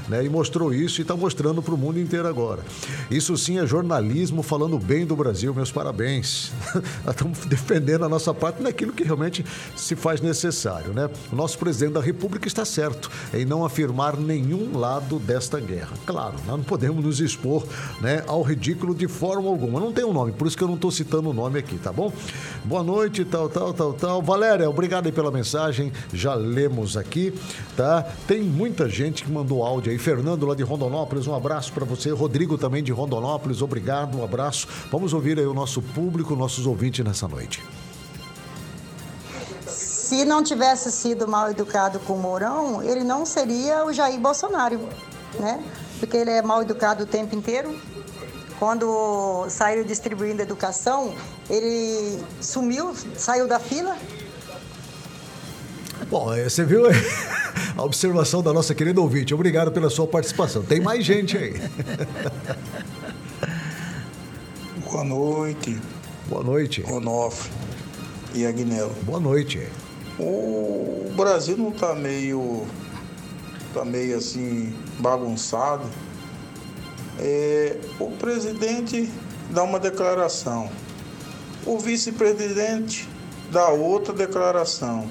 Né? E mostrou isso e está mostrando para o mundo inteiro agora. Isso sim é jornalismo falando bem do Brasil. Meus parabéns. (laughs) Estamos defendendo a nossa parte naquilo que realmente se faz necessário. Né? O nosso presidente da República está certo em não afirmar nenhum lado desta guerra. Claro, nós não podemos nos expor né, ao ridículo de forma alguma. Não tem um nome, por isso que eu não estou citando o nome aqui, tá bom? Boa noite, tal, tal, tal, tal. Valéria, obrigado aí pela mensagem, já lemos aqui, tá? Tem muita gente que mandou áudio aí. Fernando, lá de Rondonópolis, um abraço para você. Rodrigo também de Rondonópolis, obrigado, um abraço. Vamos ouvir aí o nosso público, nossos ouvintes nessa noite. Se não tivesse sido mal educado com o Mourão, ele não seria o Jair Bolsonaro, né? Porque ele é mal educado o tempo inteiro, quando saiu distribuindo educação, ele sumiu, saiu da fila. Bom, é, você viu (laughs) a observação da nossa querida ouvinte. Obrigado pela sua participação. Tem mais gente aí. (laughs) Boa noite. Boa noite. Onofre e Agnello. Boa noite. O Brasil não está meio. tá meio assim bagunçado é, o presidente dá uma declaração, o vice-presidente dá outra declaração,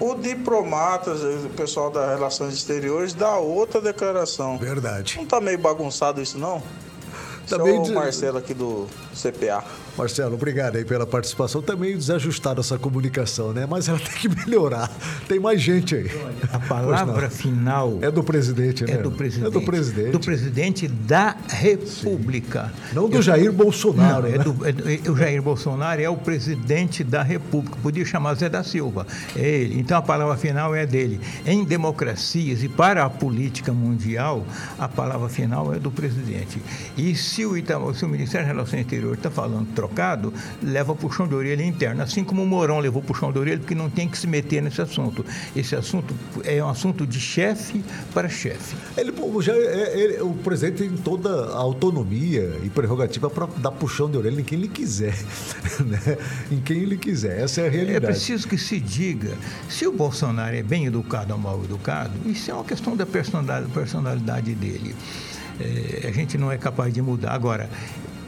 o diplomata, o pessoal das relações exteriores, dá outra declaração. Verdade. Não está meio bagunçado isso, não? Também Só o Marcelo aqui do CPA. Marcelo, obrigado aí pela participação. Também desajustada essa comunicação, né? Mas ela (laughs) tem que melhorar. Tem mais gente aí. A palavra final é do presidente, né? É do presidente. É do presidente. Do presidente da República. Sim. Não do Eu, Jair Bolsonaro. Não, é né? é do, é, é, o Jair Bolsonaro é o presidente da República. Podia chamar Zé da Silva. É ele. Então a palavra final é dele. Em democracias e para a política mundial, a palavra final é do presidente. E se o, Ita, se o Ministério das Relações Exteriores está falando trocado, leva puxão de orelha interno. Assim como o Mourão levou puxão de orelha, porque não tem que se meter nesse assunto. Esse assunto é um assunto de chefe para chefe. Ele, já, é, ele, o presidente tem toda a autonomia e prerrogativa para dar puxão de orelha em quem ele quiser. (laughs) Né? Em quem ele quiser. Essa é a realidade. É preciso que se diga, se o Bolsonaro é bem educado ou mal educado, isso é uma questão da personalidade, personalidade dele. É, a gente não é capaz de mudar. Agora,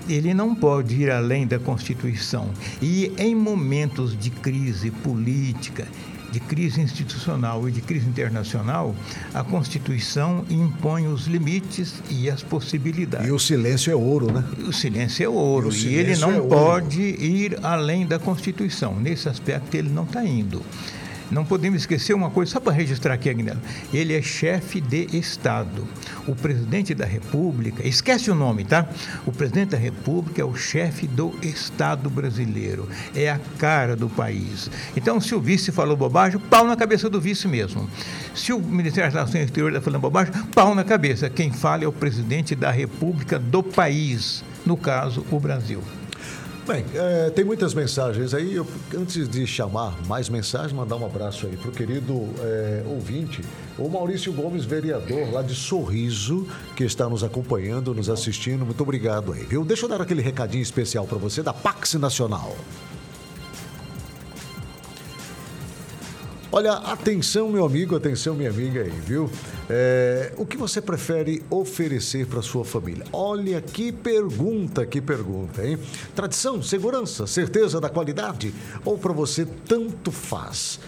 ele não pode ir além da Constituição. E em momentos de crise política, de crise institucional e de crise internacional, a Constituição impõe os limites e as possibilidades. E o silêncio é ouro, né? O silêncio é ouro. E, e ele não é pode ir além da Constituição. Nesse aspecto, ele não está indo. Não podemos esquecer uma coisa, só para registrar aqui, Agnello. Ele é chefe de Estado. O presidente da República, esquece o nome, tá? O presidente da República é o chefe do Estado brasileiro. É a cara do país. Então, se o vice falou bobagem, pau na cabeça do vice mesmo. Se o Ministério das Relações Exteriores está falando bobagem, pau na cabeça. Quem fala é o presidente da República do país, no caso, o Brasil. Bem, é, tem muitas mensagens aí. Eu, antes de chamar mais mensagens, mandar um abraço aí para o querido é, ouvinte, o Maurício Gomes, vereador lá de Sorriso, que está nos acompanhando, nos assistindo. Muito obrigado aí, viu? Deixa eu dar aquele recadinho especial para você da Pax Nacional. Olha, atenção, meu amigo, atenção, minha amiga aí, viu? É, o que você prefere oferecer para sua família? Olha que pergunta, que pergunta, hein? Tradição, segurança, certeza da qualidade? Ou para você tanto faz?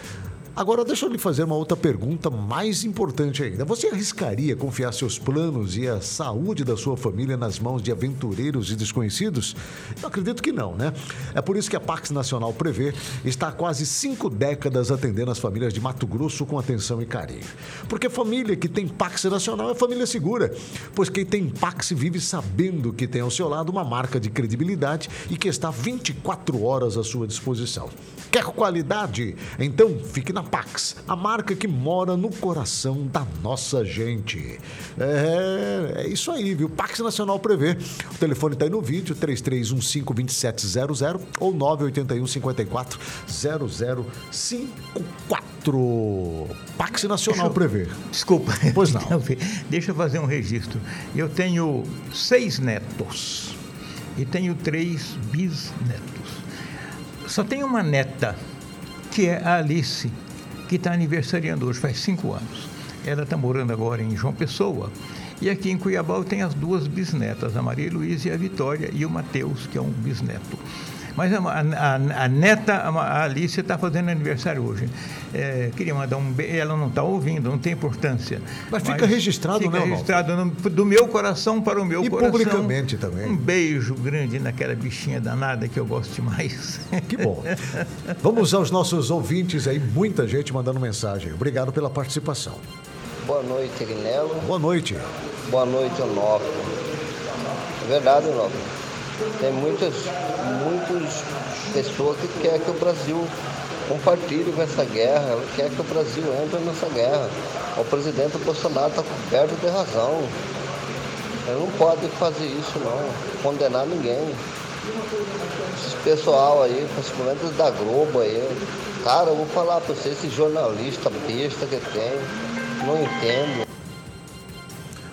Agora, deixa eu lhe fazer uma outra pergunta mais importante ainda. Você arriscaria confiar seus planos e a saúde da sua família nas mãos de aventureiros e desconhecidos? Eu acredito que não, né? É por isso que a Pax Nacional Prevê está há quase cinco décadas atendendo as famílias de Mato Grosso com atenção e carinho. Porque família que tem Pax Nacional é família segura, pois quem tem Pax vive sabendo que tem ao seu lado uma marca de credibilidade e que está 24 horas à sua disposição. Quer qualidade? Então fique na Pax, a marca que mora no coração da nossa gente. É, é isso aí, viu? Pax Nacional Prevê. O telefone está aí no vídeo, 3315-2700 ou 981 54 0054. Pax Nacional Prevê. Desculpa. Pois não. (laughs) Deixa eu fazer um registro. Eu tenho seis netos e tenho três bisnetos. Só tenho uma neta, que é a Alice, que está aniversariando hoje, faz cinco anos. Ela está morando agora em João Pessoa. E aqui em Cuiabá eu tenho as duas bisnetas, a Maria Luísa e a Vitória, e o Matheus, que é um bisneto. Mas a, a, a neta, a Alice, está fazendo aniversário hoje. É, queria mandar um beijo. Ela não está ouvindo, não tem importância. Mas fica mas registrado, fica né, registrado no, do meu coração para o meu e coração. E publicamente também. Um beijo grande naquela bichinha danada que eu gosto demais. Que bom. (laughs) Vamos aos nossos ouvintes aí, muita gente mandando mensagem. Obrigado pela participação. Boa noite, Irinelo. Boa noite. Boa noite, Onofre. É verdade, Onofre. Tem muitas, muitas pessoas que querem que o Brasil compartilhe com essa guerra, quer que o Brasil entre nessa guerra. O presidente Bolsonaro está coberto de razão. Ele não pode fazer isso não, condenar ninguém. Esse pessoal aí, principalmente da Globo aí, cara, eu vou falar para você, esse jornalista besta que tem, não entendo.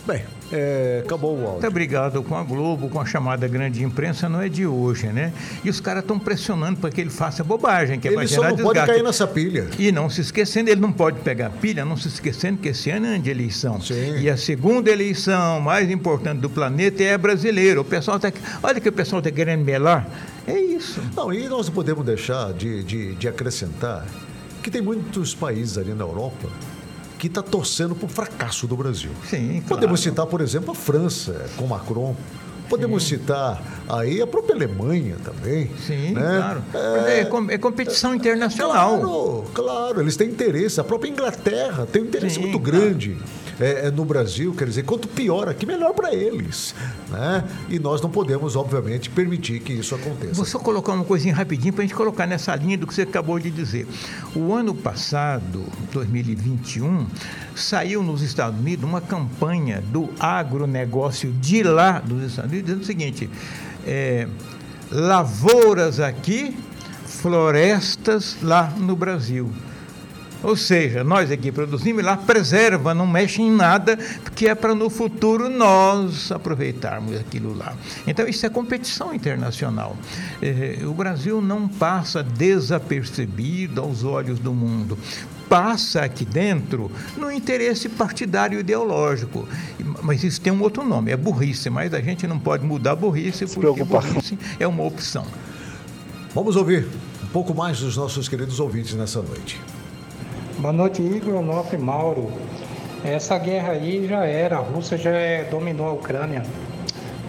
Bem, é, acabou o áudio. Muito obrigado com a Globo, com a chamada grande imprensa, não é de hoje, né? E os caras estão pressionando para que ele faça bobagem, que é ele só não desgaste. pode cair nessa pilha. E não se esquecendo, ele não pode pegar pilha, não se esquecendo que esse ano é ano de eleição. Sim. E a segunda eleição mais importante do planeta é a brasileira. O pessoal tá, olha que o pessoal está querendo melar. É isso. Não, e nós não podemos deixar de, de, de acrescentar que tem muitos países ali na Europa que está torcendo para o fracasso do Brasil. Sim, claro. Podemos citar, por exemplo, a França com Macron. Podemos Sim. citar aí a própria Alemanha também. Sim, né? claro. É, é, é, competição internacional. Claro, claro, eles têm interesse. A própria Inglaterra tem um interesse Sim, muito claro. Grande é, no Brasil. Quer dizer, quanto pior aqui, melhor para eles. Né? E nós não podemos, obviamente, permitir que isso aconteça. Vou só colocar uma coisinha rapidinho para a gente colocar nessa linha do que você acabou de dizer. O ano passado, 2021, saiu nos Estados Unidos uma campanha do agronegócio de lá dos Estados Unidos dizendo o seguinte: é, lavouras aqui, florestas lá no Brasil. Ou seja, nós aqui produzimos e lá preserva, não mexe em nada, porque é para no futuro nós aproveitarmos aquilo lá. Então, isso é competição internacional. É, o Brasil não passa desapercebido aos olhos do mundo passa aqui dentro no interesse partidário ideológico. Mas isso tem um outro nome, é burrice, mas a gente não pode mudar a burrice porque burrice é uma opção. Vamos ouvir um pouco mais dos nossos queridos ouvintes nessa noite. Boa noite, Igor, Onofre Mauro. Essa guerra aí já era, a Rússia já dominou a Ucrânia.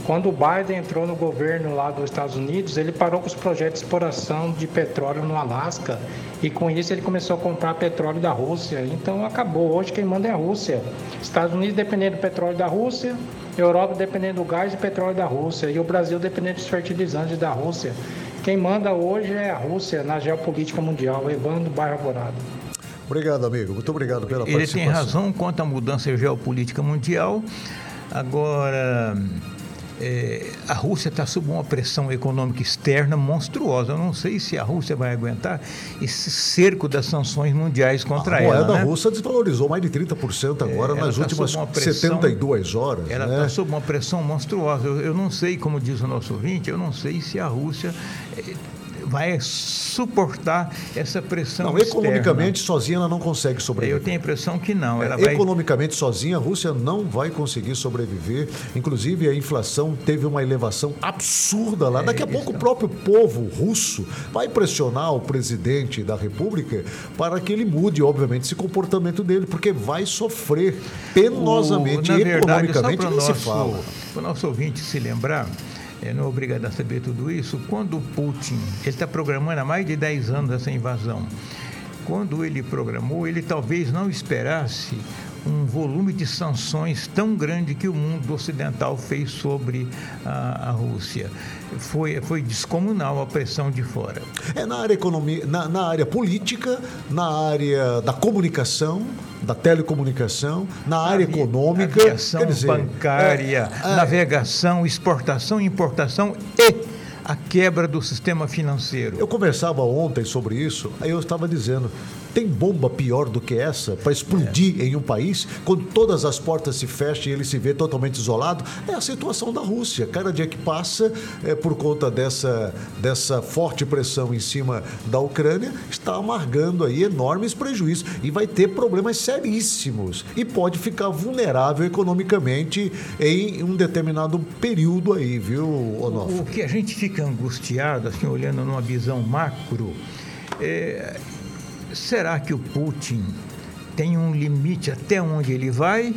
Quando o Biden entrou no governo lá dos Estados Unidos, ele parou com os projetos de exploração de petróleo no Alasca e com isso ele começou a comprar petróleo da Rússia. Então acabou. Hoje quem manda é a Rússia. Estados Unidos dependendo do petróleo da Rússia, Europa dependendo do gás e petróleo da Rússia e o Brasil dependendo dos fertilizantes da Rússia. Quem manda hoje é a Rússia na geopolítica mundial. Evandro Bairro Alvorada. Obrigado, amigo. Muito obrigado pela Ele participação. tem razão quanto à mudança geopolítica mundial. Agora, é, a Rússia está sob uma pressão econômica externa monstruosa. Eu não sei se a Rússia vai aguentar esse cerco das sanções mundiais contra a ela. A moeda né? russa desvalorizou mais de 30% agora É, nas tá últimas pressão- 72 horas. Ela né? está sob uma pressão monstruosa. Eu, eu não sei, como diz o nosso ouvinte, eu não sei se a Rússia. eh, vai suportar essa pressão Não, externa. economicamente sozinha ela não consegue sobreviver. Eu tenho a impressão que não. Ela É, vai... Economicamente sozinha, a Rússia não vai conseguir sobreviver. Inclusive, a inflação teve uma elevação absurda lá. É, Daqui a pouco, o próprio povo russo vai pressionar o presidente da República para que ele mude, obviamente, esse comportamento dele, porque vai sofrer penosamente, O- na verdade, só economicamente, para o nem se nosso, fala. para o nosso ouvinte se lembrar, é, não é obrigado a saber tudo isso, quando Putin, ele está programando há mais de 10 anos essa invasão, quando ele programou, ele talvez não esperasse um volume de sanções tão grande que o mundo ocidental fez sobre a, a Rússia. Foi, foi descomunal a pressão de fora. É na área economia, na, na área política, na área da comunicação, da telecomunicação, na área econômica, Aviação dizer, bancária, é, é, navegação, exportação, importação e a quebra do sistema financeiro. Eu conversava ontem sobre isso, aí eu estava dizendo, tem bomba pior do que essa para explodir em um país quando todas as portas se fecham e ele se vê totalmente isolado? É a situação da Rússia. Cada dia que passa, é, por conta dessa, dessa forte pressão em cima da Ucrânia, está amargando aí enormes prejuízos e vai ter problemas seríssimos e pode ficar vulnerável economicamente em um determinado período aí, viu, Onofre? O que a gente fica angustiado, assim, olhando numa visão macro, é, será que o Putin tem um limite até onde ele vai?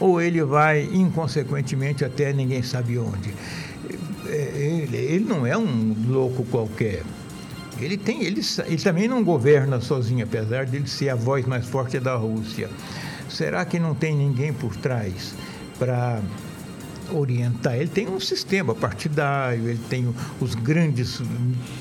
Ou ele vai inconsequentemente até ninguém sabe onde? É, Ele, ele não é um louco qualquer. Ele, tem, ele, ele também não governa sozinho, apesar de ele ser a voz mais forte da Rússia. Será que não tem ninguém por trás para orientar. Ele tem um sistema partidário, ele tem os grandes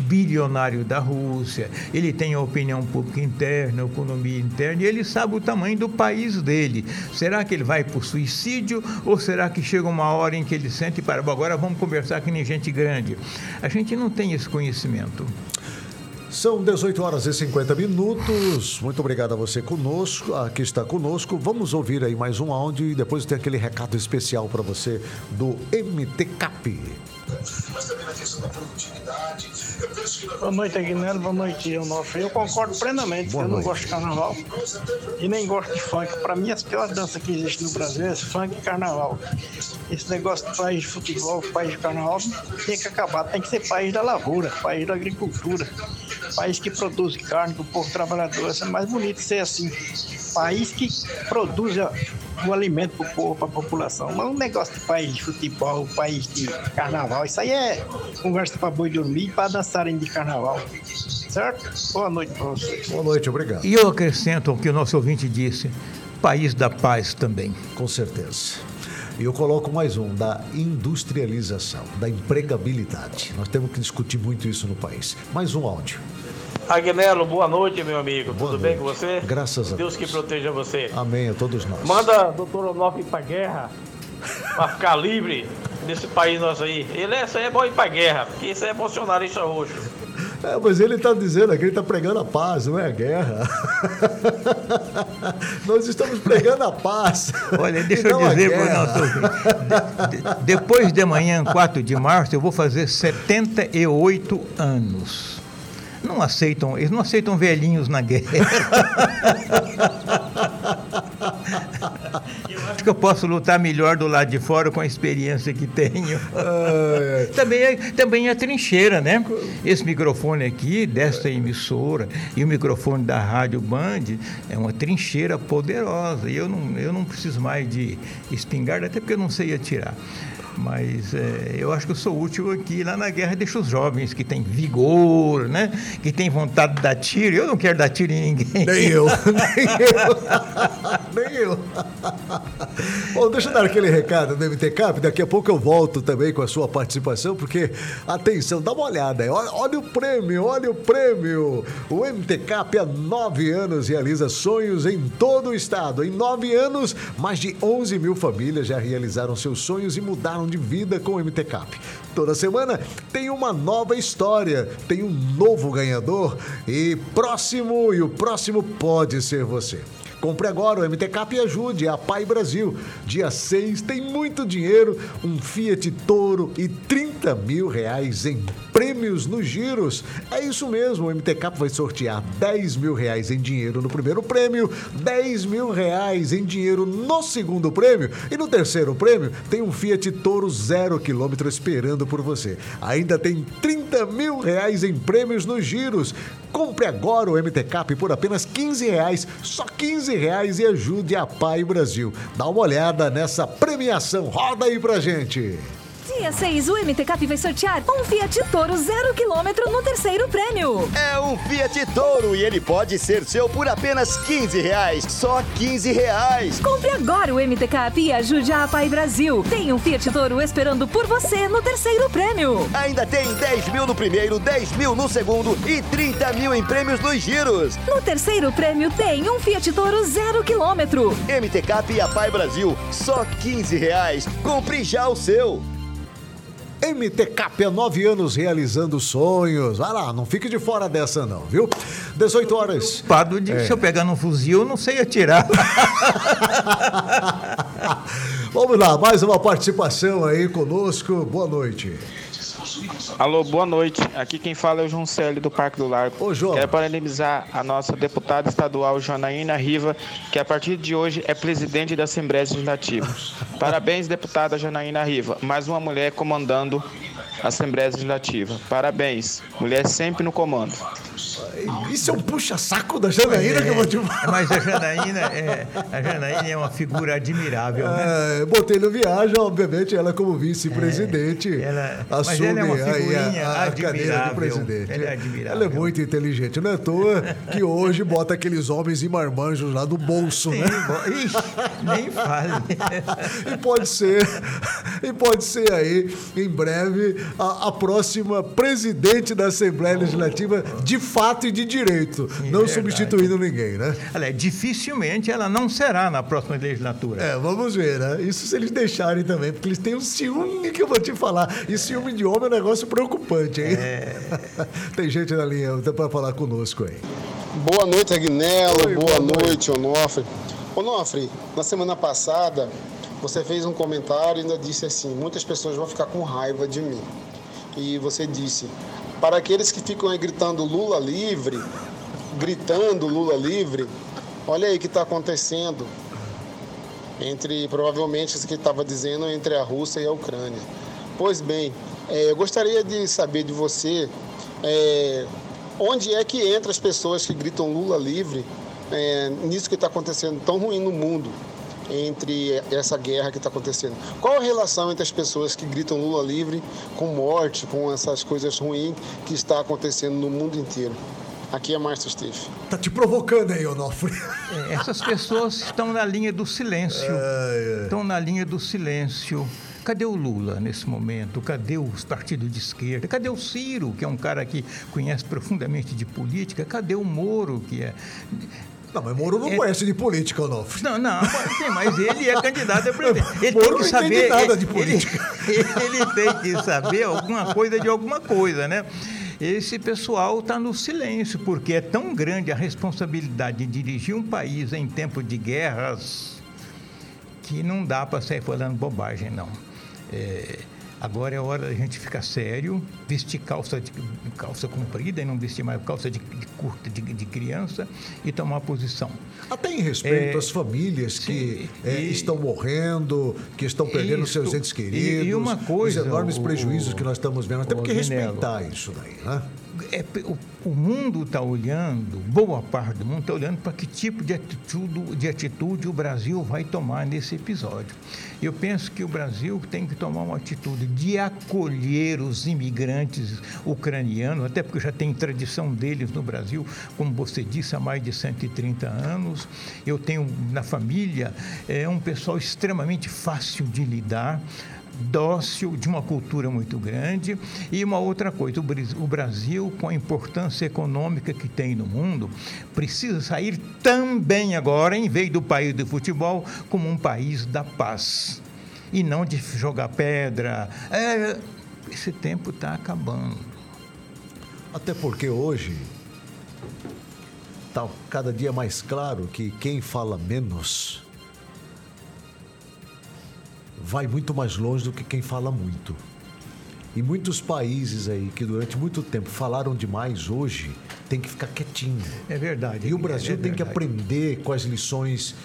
bilionários da Rússia, ele tem a opinião pública interna, a economia interna, e ele sabe o tamanho do país dele. Será que ele vai o suicídio ou será que chega uma hora em que ele sente para, "Bom, agora vamos conversar que nem gente grande? A gente não tem esse conhecimento. São 18 horas e 50 minutos. Muito obrigado a você conosco, a que está conosco. Vamos ouvir aí mais um áudio e depois tem aquele recado especial para você do MTCAP. Boa noite, Aguinaldo. Boa noite. Eu concordo plenamente. Boa eu não gosto de carnaval e nem gosto de funk. Para mim, as piores danças que existem no Brasil é funk e carnaval. Esse negócio de país de futebol, país de carnaval, tem que acabar. Tem que ser país da lavoura, país da agricultura, país que produz carne para o povo trabalhador. Isso é mais bonito ser assim. País que produz o alimento para o povo, para a população. Mas um negócio de país de futebol, país de carnaval, isso aí é conversa para boi dormir e para dançarem de carnaval. Certo? Boa noite para vocês. Boa noite, obrigado. E eu acrescento o que o nosso ouvinte disse: país da paz também. Com certeza. E eu coloco mais um, da industrialização, da empregabilidade. Nós temos que discutir muito isso no país. Mais um áudio. Agnello, boa noite, meu amigo. Boa Tudo noite. bem com você? Graças a Deus Deus. que proteja você. Amém a todos nós. Manda doutor Onofre ir pra guerra pra ficar livre nesse país nosso aí. Ele é, isso aí é bom ir pra guerra, porque isso é bolsonarista roxo. É, mas ele está dizendo aqui, ele está pregando a paz, não é a guerra. (laughs) Nós estamos pregando a paz. Olha, deixa eu dizer para o de- depois de amanhã, 4 de março, eu vou fazer 78 anos. Não aceitam, eles não aceitam velhinhos na guerra. Eu acho que eu posso lutar melhor do lado de fora com a experiência que tenho. Também é, também é trincheira, né? Esse microfone aqui, desta emissora, e o microfone da Rádio Band, é uma trincheira poderosa. E eu não, eu não preciso mais de espingarda, até porque eu não sei atirar. Mas é, eu acho que eu sou útil aqui. Lá na guerra deixa os jovens que têm vigor, né? Que têm vontade de dar tiro. Eu não quero dar tiro em ninguém. Nem eu, (laughs) nem eu. nem (laughs) eu. Bom, deixa eu dar aquele recado do MTCAP. Daqui a pouco eu volto também com a sua participação, porque, atenção, dá uma olhada. Olha, olha o prêmio, olha o prêmio. O MTCAP há nove anos realiza sonhos em todo o estado. Em nove anos, mais de 11 mil famílias já realizaram seus sonhos e mudaram de vida com o MTCAP. Toda semana tem uma nova história, tem um novo ganhador e próximo, e o próximo pode ser você. Compre agora o MT Cap e ajude a Pai Brasil. Dia 6 tem muito dinheiro, um Fiat Toro e 30 mil reais em prêmios nos giros. É isso mesmo, o MT Cap vai sortear 10 mil reais em dinheiro no primeiro prêmio, 10 mil reais em dinheiro no segundo prêmio e no terceiro prêmio tem um Fiat Toro zero quilômetro esperando por você. Ainda tem 30 mil reais em prêmios nos giros. Compre agora o MT Cap por apenas 15 reais, só 15 reais e ajude a Pai Brasil. Dá uma olhada nessa premiação, roda aí pra gente. Dia 6, o MT Cap vai sortear um Fiat Toro zero quilômetro no terceiro prêmio. É um Fiat Toro e ele pode ser seu por apenas 15 reais. Só 15 reais. Compre agora o MT Cap e ajude a Pai Brasil. Tem um Fiat Toro esperando por você no terceiro prêmio. Ainda tem 10 mil no primeiro, 10 mil no segundo e 30 mil em prêmios nos giros. No terceiro prêmio tem um Fiat Toro zero quilômetro. MT Cap e a Pai Brasil, só 15 reais. Compre já o seu. MT Cap há nove anos realizando sonhos. Vai lá, não fique de fora dessa não, viu? 18 horas. Pado de É. se eu pegar num fuzil, eu não sei atirar. (laughs) Vamos lá, mais uma participação aí conosco. Boa noite. Alô, boa noite. Aqui quem fala é o João Célio do Parque do Largo. Ô, João. Quero parabenizar a nossa deputada estadual Janaína Riva, que a partir de hoje é presidente da Assembleia Legislativa. (laughs) Parabéns, deputada Janaína Riva. Mais uma mulher comandando a Assembleia Legislativa. Parabéns. Mulher sempre no comando. Isso é um puxa-saco da Janaína que eu vou te falar. Mas a Janaína é, a Janaína é uma figura admirável, né? É, botei no viagem, obviamente, ela como vice-presidente ela- mas assume ela é uma aí a, a cadeira de admirável. presidente. Ela é admirável. Ela é muito inteligente, não é à toa que hoje bota aqueles homens e marmanjos lá do bolso, né? Ixi, nem fale. (laughs) E pode ser, e pode ser aí, em breve, a, a próxima presidente da Assembleia Legislativa de fato e de direito, não verdade. substituindo ninguém, né? Olha, dificilmente ela não será na próxima legislatura. É, vamos ver, né? Isso se eles deixarem também, porque eles têm um ciúme que eu vou te falar. E ciúme de homem é um negócio preocupante, hein? (laughs) Tem gente na linha para falar conosco aí. Boa noite, Agnello. Boa, boa noite, Onofre. Onofre, na semana passada você fez um comentário e ainda disse assim: muitas pessoas vão ficar com raiva de mim. E você disse: para aqueles que ficam aí gritando Lula livre, gritando Lula livre, olha aí o que está acontecendo entre, provavelmente, isso que estava dizendo, entre a Rússia e a Ucrânia. Pois bem, eh, eu gostaria de saber de você eh, onde é que entra as pessoas que gritam Lula livre eh, nisso que está acontecendo tão ruim no mundo, entre essa guerra que está acontecendo. Qual a relação entre as pessoas que gritam Lula livre com morte, com essas coisas ruins que está acontecendo no mundo inteiro? Aqui é Márcio Steve. Tá te provocando aí, Onofre. É, Essas pessoas estão na linha do silêncio. Estão na linha do silêncio. Cadê o Lula nesse momento? Cadê os partidos de esquerda? Cadê o Ciro, que é um cara que conhece profundamente de política? Cadê o Moro, que é. Não, mas Moro não conhece de política, Onofre. Não, não, sim, mas ele é candidato a (laughs) presidente. Ele Moro tem que não saber. entende nada de política. Ele, ele tem que saber alguma coisa de alguma coisa, né? Esse pessoal está no silêncio, porque é tão grande a responsabilidade de dirigir um país em tempo de guerras que não dá para sair falando bobagem, não. É, agora é hora da gente ficar sério, vestir calça, de, calça comprida e não vestir mais calça de, de curta de, de criança e tomar posição. Até em respeito É, às famílias que sim, é, e- estão morrendo, que estão perdendo Isso. seus entes E- queridos, e uma coisa, os enormes o- prejuízos que nós estamos vendo. Temos o que Agnello. respeitar isso daí, né? É, o, o mundo está olhando, boa parte do mundo está olhando para que tipo de atitude, de atitude o Brasil vai tomar nesse episódio. Eu penso que o Brasil tem que tomar uma atitude de acolher os imigrantes ucranianos, até porque já tem tradição deles no Brasil, como você disse, há mais de 130 anos. Eu tenho na família é, um pessoal extremamente fácil de lidar dócil, de uma cultura muito grande. E uma outra coisa, o Brasil, com a importância econômica que tem no mundo, precisa sair também agora, em vez do país do futebol, como um país da paz. E não de jogar pedra. É, esse tempo está acabando. Até porque hoje Tá cada dia mais claro que quem fala menos vai muito mais longe do que quem fala muito. E muitos países aí que durante muito tempo falaram demais hoje tem que ficar quietinho. É verdade. E o Brasil é tem que aprender com as lições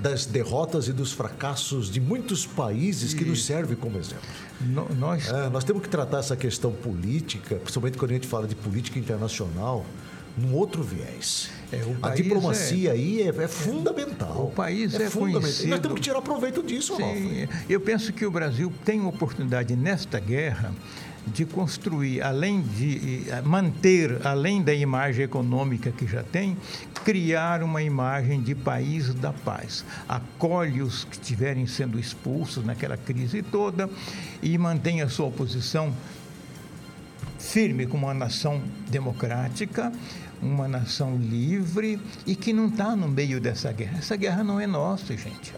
das derrotas e dos fracassos de muitos países que nos servem como exemplo. No, nós... É, nós temos que tratar essa questão política, principalmente quando a gente fala de política internacional, num outro viés. É, a diplomacia é, aí é, é, fundamental. O país é, é fundamental. Conhecido... Nós temos que tirar proveito disso, Sim, Eu penso que o Brasil tem oportunidade nesta guerra de construir, além de manter, além da imagem econômica que já tem, criar uma imagem de país da paz. Acolhe os que estiverem sendo expulsos naquela crise toda e mantém a sua posição firme como uma nação democrática, uma nação livre e que não está no meio dessa guerra. Essa guerra não é nossa, gente.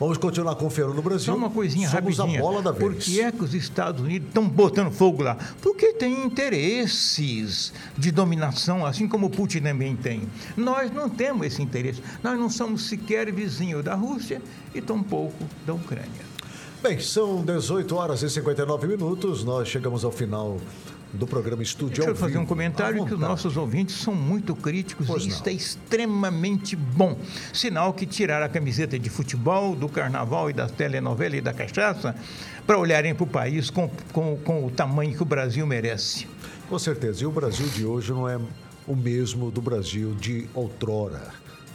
Vamos continuar confiando no Brasil. Só uma coisinha Somos rapidinha. a bola da vez. Por que é que os Estados Unidos estão botando fogo lá? Porque tem interesses de dominação, assim como o Putin também tem. Nós não temos esse interesse. Nós não somos sequer vizinhos da Rússia e tampouco da Ucrânia. Bem, são 18 horas e 59 minutos. Nós chegamos ao final do programa Estúdio Deixa eu fazer um comentário que os nossos ouvintes são muito críticos pois e não. isso é extremamente bom. Sinal que tiraram a camiseta de futebol, do carnaval e da telenovela e da cachaça para olharem para o país com, com, com o tamanho que o Brasil merece. Com certeza. E o Brasil de hoje não é o mesmo do Brasil de outrora.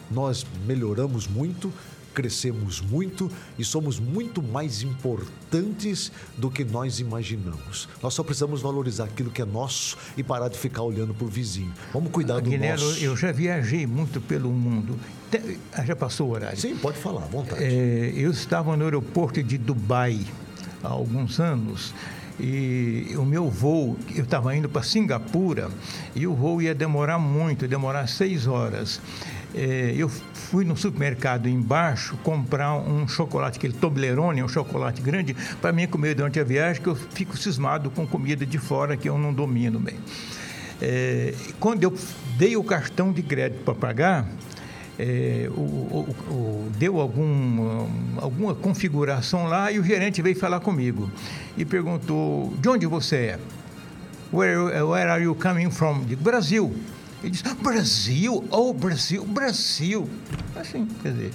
Nós melhoramos muito, crescemos muito e somos muito mais importantes do que nós imaginamos. Nós só precisamos valorizar aquilo que é nosso e parar de ficar olhando para o vizinho. Vamos cuidar do Guilherme, nosso. Eu já viajei muito pelo mundo. Ah, já passou o horário? Sim, pode falar, à vontade. É, eu estava no aeroporto de Dubai há alguns anos e o meu voo, eu estava indo para Singapura e o voo ia demorar muito, demorar seis horas. É, eu fui no supermercado embaixo comprar um chocolate, aquele Toblerone, um chocolate grande, para mim comer durante a viagem, que eu fico cismado com comida de fora que eu não domino bem. É, quando eu dei o cartão de crédito para pagar, é, o, o, o, deu algum, alguma configuração lá e o gerente veio falar comigo e perguntou: de onde você é? Where, where are you coming from? Digo, Brasil. Ele diz, Brasil, oh Brasil, Brasil. Assim, quer dizer,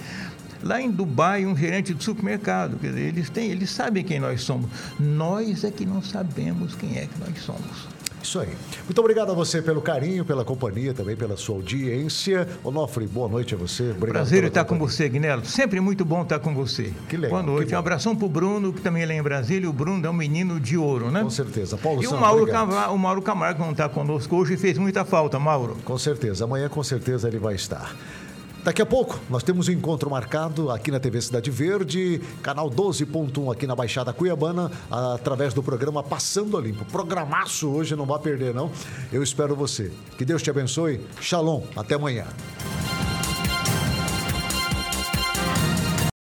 lá em Dubai, um gerente de supermercado, quer dizer, eles, têm, eles sabem quem nós somos. Nós é que não sabemos quem é que nós somos. Isso aí. Muito obrigado a você pelo carinho, pela companhia, também pela sua audiência. Onofre, boa noite a você. Obrigado Prazer estar companhia. com você, Guinelo. Sempre muito bom estar com você. Que legal. Boa noite. Um abração para o Bruno, que também é lá em Brasília. O Bruno é um menino de ouro, né? Com certeza. Paulo E o Mauro, Camargo, o Mauro Camargo não está conosco hoje e fez muita falta, Mauro. Com certeza. Amanhã, com certeza, ele vai estar. Daqui a pouco nós temos um encontro marcado aqui na TV Cidade Verde, canal 12.1 aqui na Baixada Cuiabana, através do programa Passando a Limpo. Programaço hoje, não vai perder não. Eu espero você. Que Deus te abençoe. Shalom. Até amanhã.